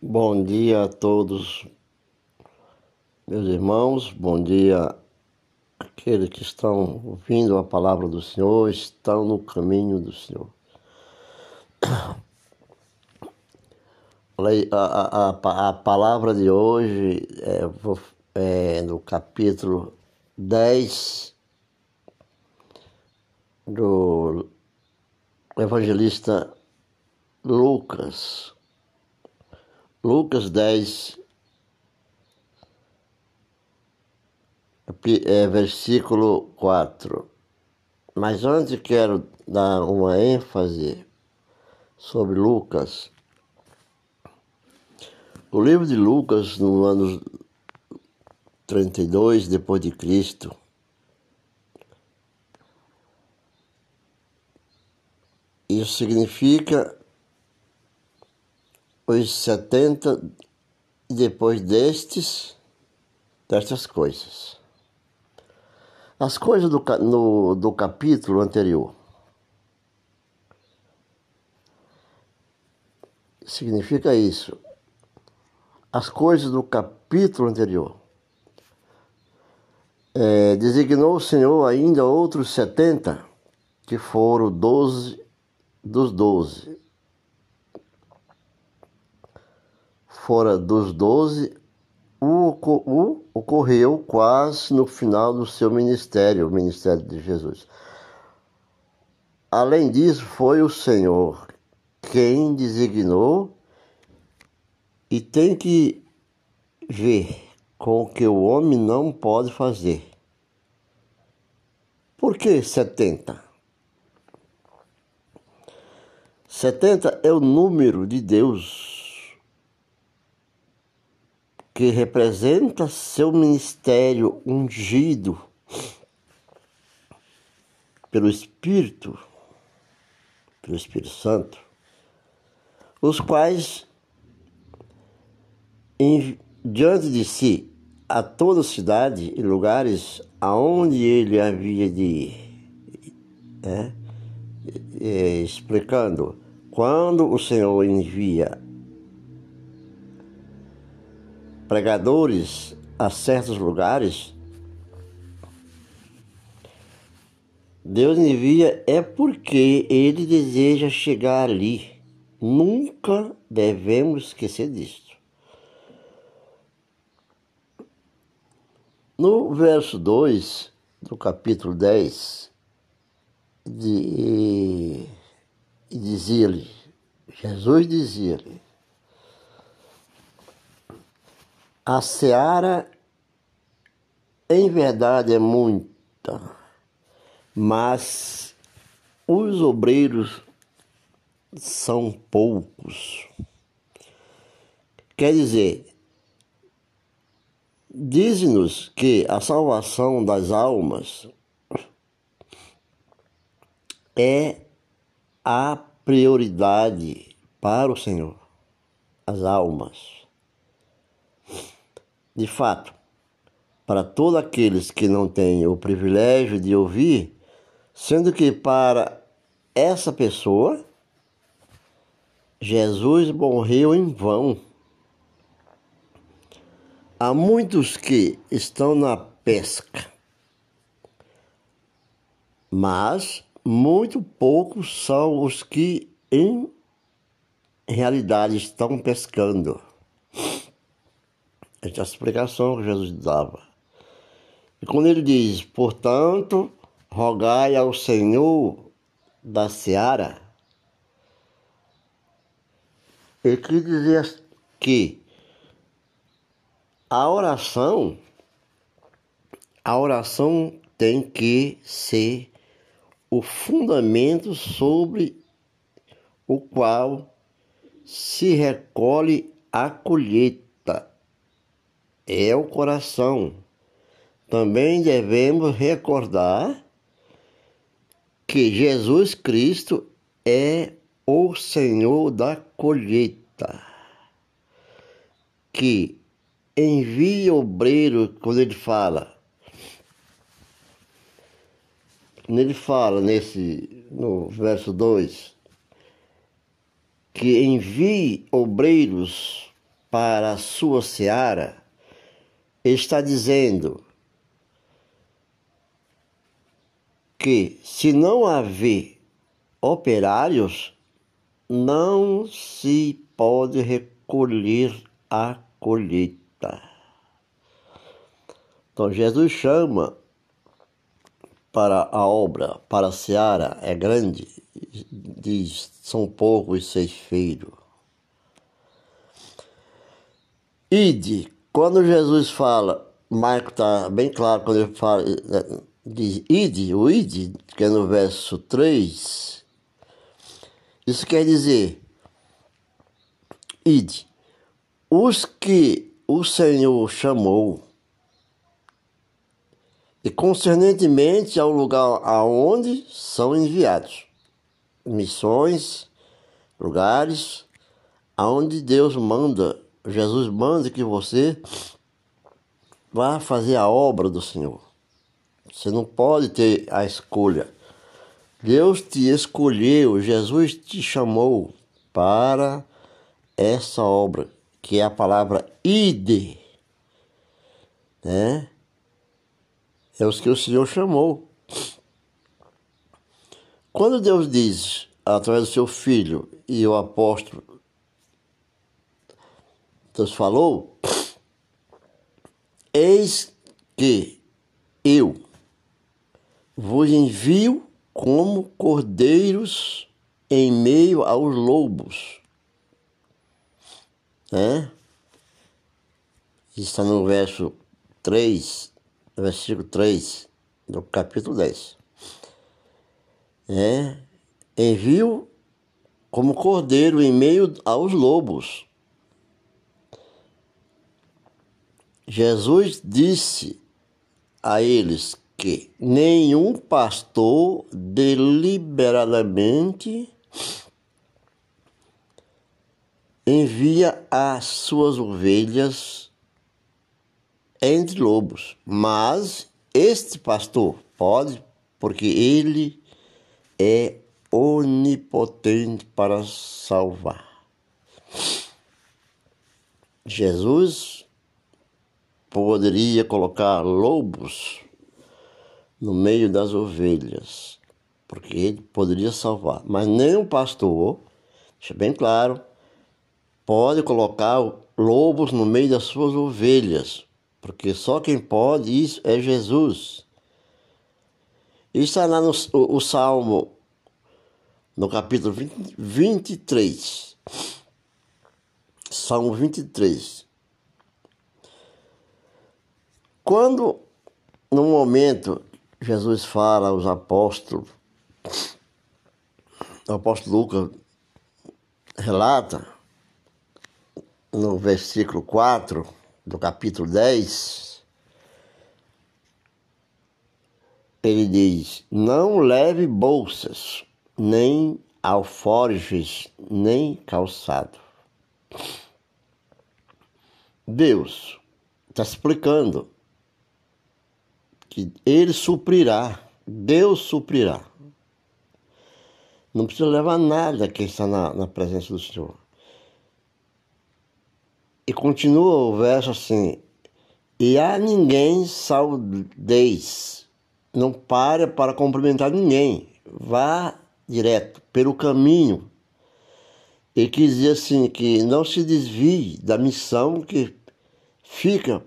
Bom dia a todos, meus irmãos. Bom dia aqueles que estão ouvindo a palavra do Senhor, estão no caminho do Senhor. A, a, a palavra de hoje é, é no capítulo 10 do evangelista Lucas. Lucas 10, é, versículo 4. Mas antes quero dar uma ênfase sobre Lucas. O livro de Lucas, no ano 32 depois de Cristo, isso significa os setenta e depois destes, destas coisas. As coisas do, no, do capítulo anterior. Significa isso. As coisas do capítulo anterior. É, designou o Senhor ainda outros setenta, que foram doze dos doze fora dos doze, o, ocorreu quase no final do seu ministério, o ministério de Jesus. Além disso, foi o Senhor quem designou e tem que ver com o que o homem não pode fazer. Por que 70? 70 é o número de Deus que representa seu ministério ungido pelo Espírito, pelo Espírito Santo, os quais, em, diante de si, a toda cidade e lugares aonde ele havia de ir, né? explicando, quando o Senhor envia pregadores a certos lugares, Deus envia é porque Ele deseja chegar ali. Nunca devemos esquecer disso. No verso 2 do capítulo 10, de, dizia-lhe, Jesus dizia-lhe, A seara, em verdade, é muita, mas os obreiros são poucos. Quer dizer, diz-nos que a salvação das almas é a prioridade para o Senhor, as almas. De fato, para todos aqueles que não têm o privilégio de ouvir, sendo que para essa pessoa, Jesus morreu em vão. Há muitos que estão na pesca, mas muito poucos são os que em realidade estão pescando. Esta é a explicação que Jesus dava. E quando ele diz, portanto, rogai ao Senhor da seara, ele quis dizer que a oração, a oração tem que ser o fundamento sobre o qual se recolhe a colheita é o coração. Também devemos recordar que Jesus Cristo é o Senhor da colheita, que envia obreiro quando ele fala. Quando ele fala nesse no verso 2 que envie obreiros para a sua seara, está dizendo que se não haver operários, não se pode recolher a colheita. Então Jesus chama para a obra, para a seara é grande, diz, são poucos seis filhos. Ide, quando Jesus fala, Marco está bem claro quando ele fala, diz ide, o ide, que é no verso 3, isso quer dizer, ide, os que o Senhor chamou, e concernentemente ao lugar aonde são enviados, missões, lugares aonde Deus manda Jesus manda que você vá fazer a obra do Senhor. Você não pode ter a escolha. Deus te escolheu, Jesus te chamou para essa obra, que é a palavra ide. Né? É os que o Senhor chamou. Quando Deus diz, através do seu filho e o apóstolo Deus falou: Eis que eu vos envio como cordeiros em meio aos lobos. Né? Está no verso 3, versículo 3 do capítulo 10. É, envio como cordeiro em meio aos lobos. Jesus disse a eles que nenhum pastor deliberadamente envia as suas ovelhas entre lobos, mas este pastor pode, porque ele é onipotente para salvar. Jesus poderia colocar lobos no meio das ovelhas, porque ele poderia salvar. Mas nenhum pastor, deixa bem claro, pode colocar lobos no meio das suas ovelhas, porque só quem pode isso é Jesus. Isso está lá no o, o Salmo, no capítulo 20, 23. Salmo 23. Quando, no momento, Jesus fala aos apóstolos, o apóstolo Lucas relata, no versículo 4 do capítulo 10, ele diz: Não leve bolsas, nem alforjes, nem calçado. Deus está explicando que Ele suprirá, Deus suprirá. Não precisa levar nada quem está na, na presença do Senhor. E continua o verso assim: E a ninguém saudeis, não pare para cumprimentar ninguém, vá direto pelo caminho. E quis dizer assim: que não se desvie da missão que fica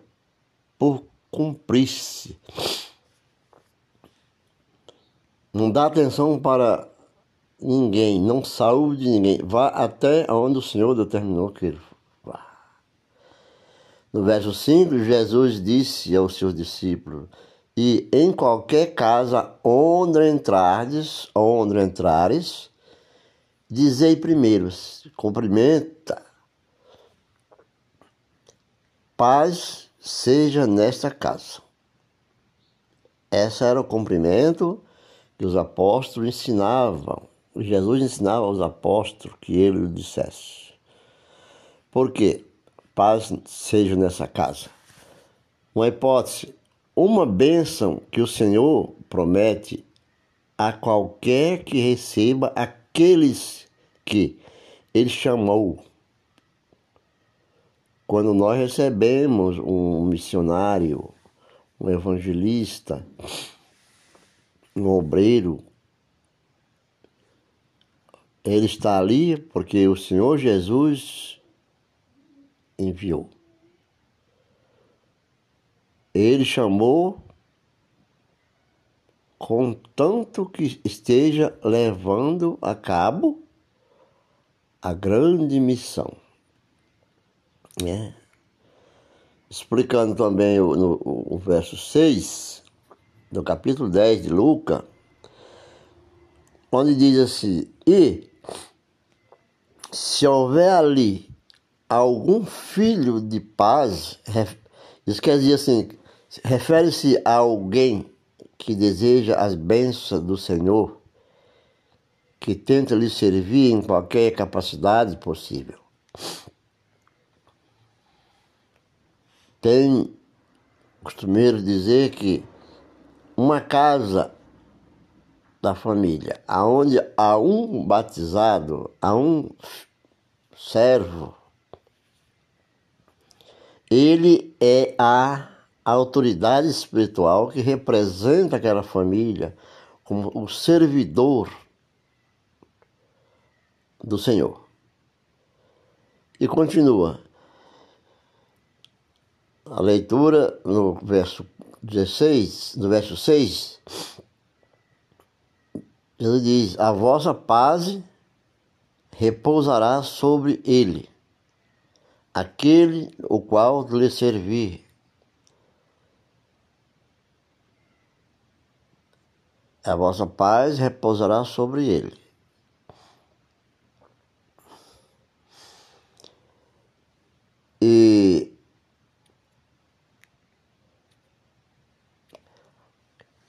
por cumprir-se. Não dá atenção para ninguém, não saúde ninguém. Vá até onde o Senhor determinou que ele vá. No verso 5, Jesus disse aos seus discípulos: E em qualquer casa onde entrardes, onde entrares, dizei primeiro, cumprimenta, paz seja nesta casa. Esse era o cumprimento que os apóstolos ensinavam. Jesus ensinava aos apóstolos que ele dissesse. Por quê? Paz seja nessa casa. Uma hipótese, uma bênção que o Senhor promete a qualquer que receba aqueles que ele chamou quando nós recebemos um missionário, um evangelista, um obreiro, ele está ali porque o Senhor Jesus enviou. Ele chamou contanto que esteja levando a cabo a grande missão. Né? Explicando também o, no, o verso 6 do capítulo 10 de Lucas, onde diz assim: E se houver ali algum filho de paz, isso quer dizer assim, refere-se a alguém que deseja as bênçãos do Senhor, que tenta lhe servir em qualquer capacidade possível. Tem costumeiro dizer que uma casa da família, aonde há um batizado, há um servo, ele é a autoridade espiritual que representa aquela família como o servidor do Senhor. E continua. A leitura no verso 16, no verso 6, ele diz: A vossa paz repousará sobre ele, aquele o qual lhe servir. A vossa paz repousará sobre ele. E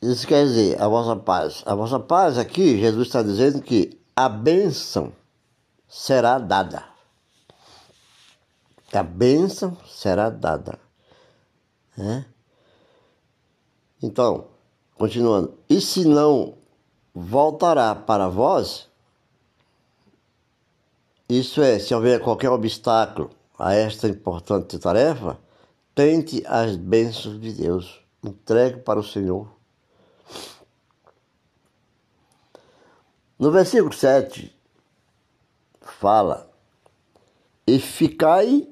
isso quer dizer, a vossa paz. A vossa paz aqui, Jesus está dizendo que a bênção será dada. A bênção será dada. Né? Então, continuando. E se não voltará para vós, isso é, se houver qualquer obstáculo a esta importante tarefa, tente as bênçãos de Deus, entregue para o Senhor. No versículo 7, fala: E ficai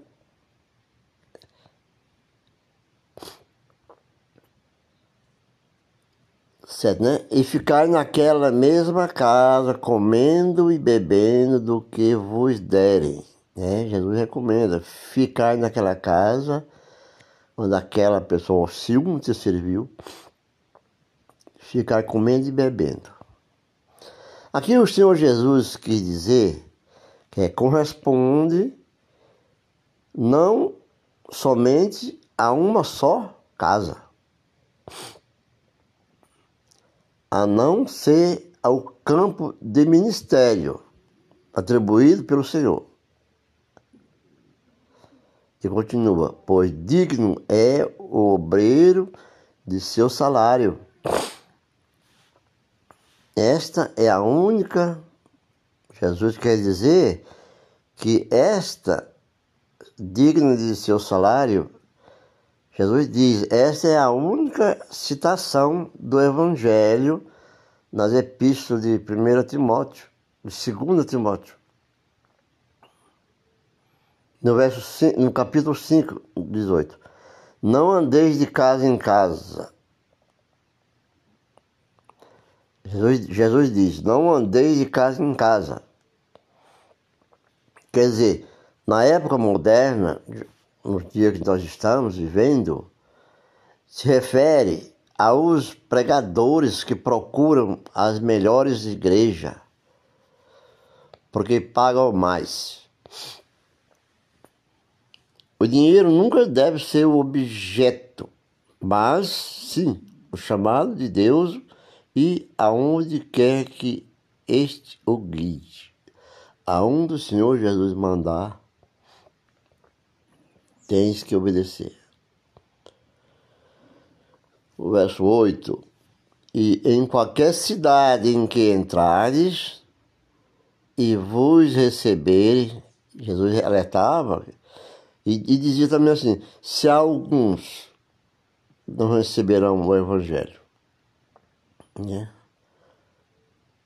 Certo, né? E ficai naquela mesma casa, comendo e bebendo do que vos derem. Né? Jesus recomenda ficar naquela casa onde aquela pessoa hostil te serviu, ficar comendo e bebendo. Aqui o Senhor Jesus quis dizer que corresponde não somente a uma só casa, a não ser ao campo de ministério atribuído pelo Senhor. E continua: Pois digno é o obreiro de seu salário. Esta é a única, Jesus quer dizer que esta, digna de seu salário, Jesus diz, esta é a única citação do Evangelho nas epístolas de 1 Timóteo, de 2 Timóteo no, verso 5, no capítulo 5, 18. Não andeis de casa em casa. Jesus, Jesus diz: Não andeis de casa em casa. Quer dizer, na época moderna, nos dias que nós estamos vivendo, se refere aos pregadores que procuram as melhores igrejas, porque pagam mais. O dinheiro nunca deve ser o objeto, mas sim o chamado de Deus e aonde quer que este o guie. Aonde o Senhor Jesus mandar, tens que obedecer. O verso 8: E em qualquer cidade em que entrares e vos receberem, Jesus alertava E, e dizia também assim: se alguns não receberão o Evangelho, né?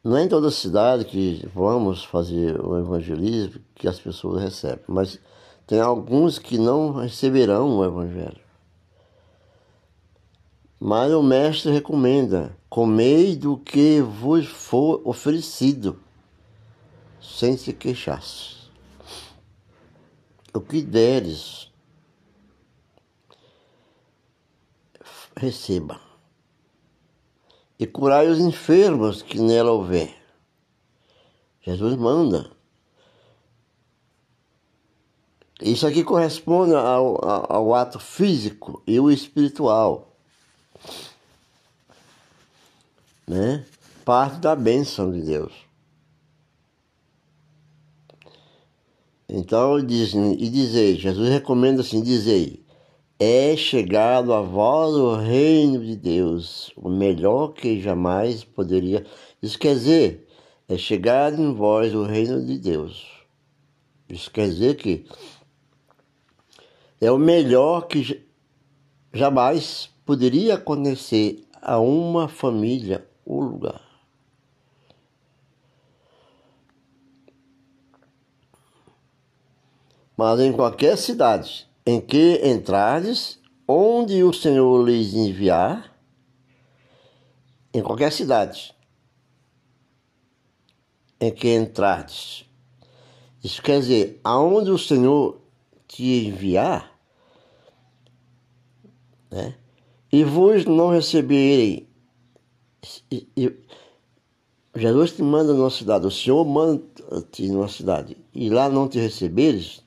Não é em toda cidade que vamos fazer o evangelismo que as pessoas recebem, mas tem alguns que não receberão o Evangelho. Mas o Mestre recomenda: comei do que vos for oferecido, sem se queixar. O que deres, receba. E curai os enfermos que nela houver. Jesus manda. Isso aqui corresponde ao, ao ato físico e o espiritual. Né? Parte da bênção de Deus. Então, diz, e dizei, Jesus recomenda assim, dizei, é chegado a vós o reino de Deus, o melhor que jamais poderia. Isso quer dizer, é chegado em vós o reino de Deus. Isso quer dizer que é o melhor que jamais poderia acontecer a uma família ou lugar. Mas em qualquer cidade em que entrardes, onde o Senhor lhes enviar, em qualquer cidade em que entrardes. Isso quer dizer, aonde o Senhor te enviar, né? e vos não receberem. Jesus te manda numa cidade, o Senhor manda-te numa cidade, e lá não te receberes,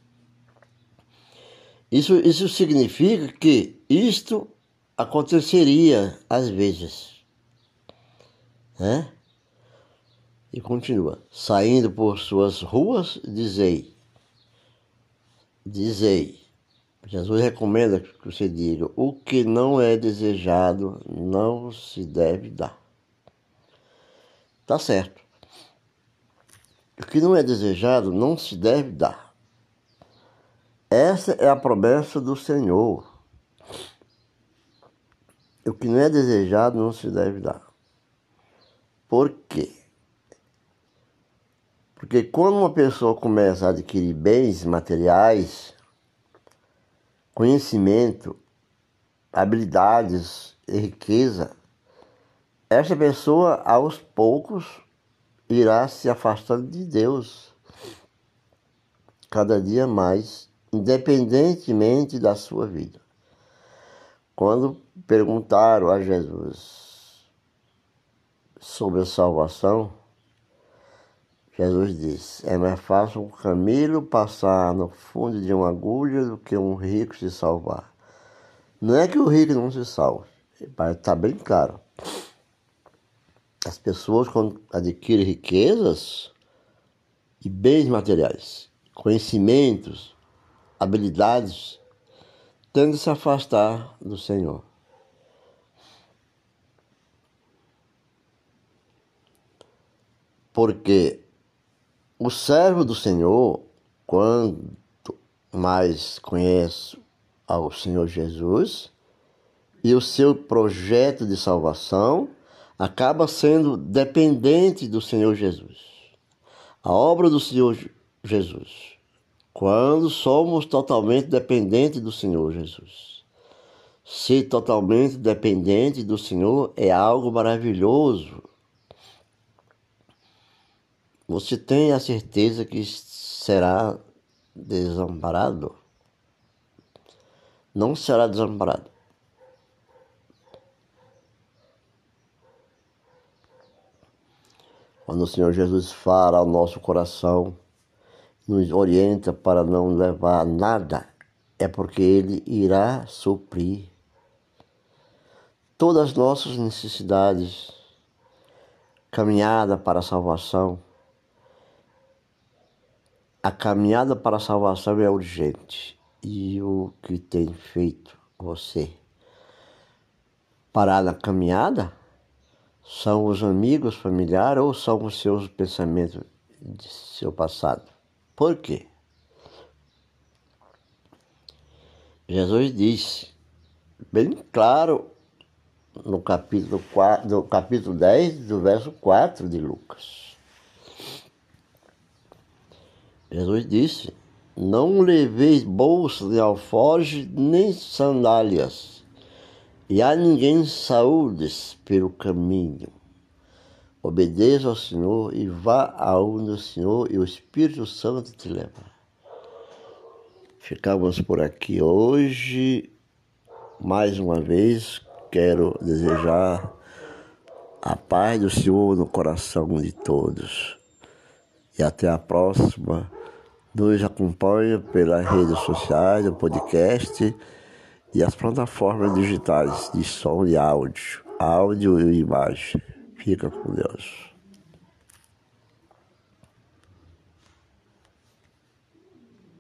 isso, isso significa que isto aconteceria às vezes. Né? E continua, saindo por suas ruas, dizei, dizei, Jesus recomenda que você diga: o que não é desejado não se deve dar. Tá certo. O que não é desejado não se deve dar. Essa é a promessa do Senhor. O que não é desejado não se deve dar. Por quê? Porque quando uma pessoa começa a adquirir bens materiais, conhecimento, habilidades e riqueza, esta pessoa aos poucos irá se afastando de Deus cada dia mais, independentemente da sua vida. Quando perguntaram a Jesus sobre a salvação, Jesus disse: É mais fácil um camelo passar no fundo de uma agulha do que um rico se salvar. Não é que o rico não se salve, está bem claro. As pessoas, quando adquirem riquezas e bens materiais, conhecimentos, habilidades, tendem a se afastar do Senhor. Porque o servo do Senhor, quando mais conhece ao Senhor Jesus e o seu projeto de salvação, acaba sendo dependente do Senhor Jesus. A obra do Senhor Jesus. Quando somos totalmente dependentes do Senhor Jesus. Ser totalmente dependente do Senhor é algo maravilhoso você tem a certeza que será desamparado? Não será desamparado. Quando o Senhor Jesus fala ao nosso coração, nos orienta para não levar nada, é porque Ele irá suprir todas as nossas necessidades, caminhada para a salvação a caminhada para a salvação é urgente. E o que tem feito você parar na caminhada são os amigos, familiares ou são os seus pensamentos de seu passado? Por quê? Jesus disse, bem claro, no capítulo, 4, no capítulo 10, do verso 4 de Lucas. Jesus disse, não leveis bolsa de alforge nem sandálias, e a ninguém saúdes pelo caminho. Obedeça ao Senhor e vá aonde o Senhor e o Espírito Santo te levar. Ficamos por aqui hoje. Mais uma vez, quero desejar a paz do Senhor no coração de todos. E até a próxima. Nos acompanhe pelas redes sociais, o podcast e as plataformas digitais de som e áudio, áudio e imagem. Fica com Deus.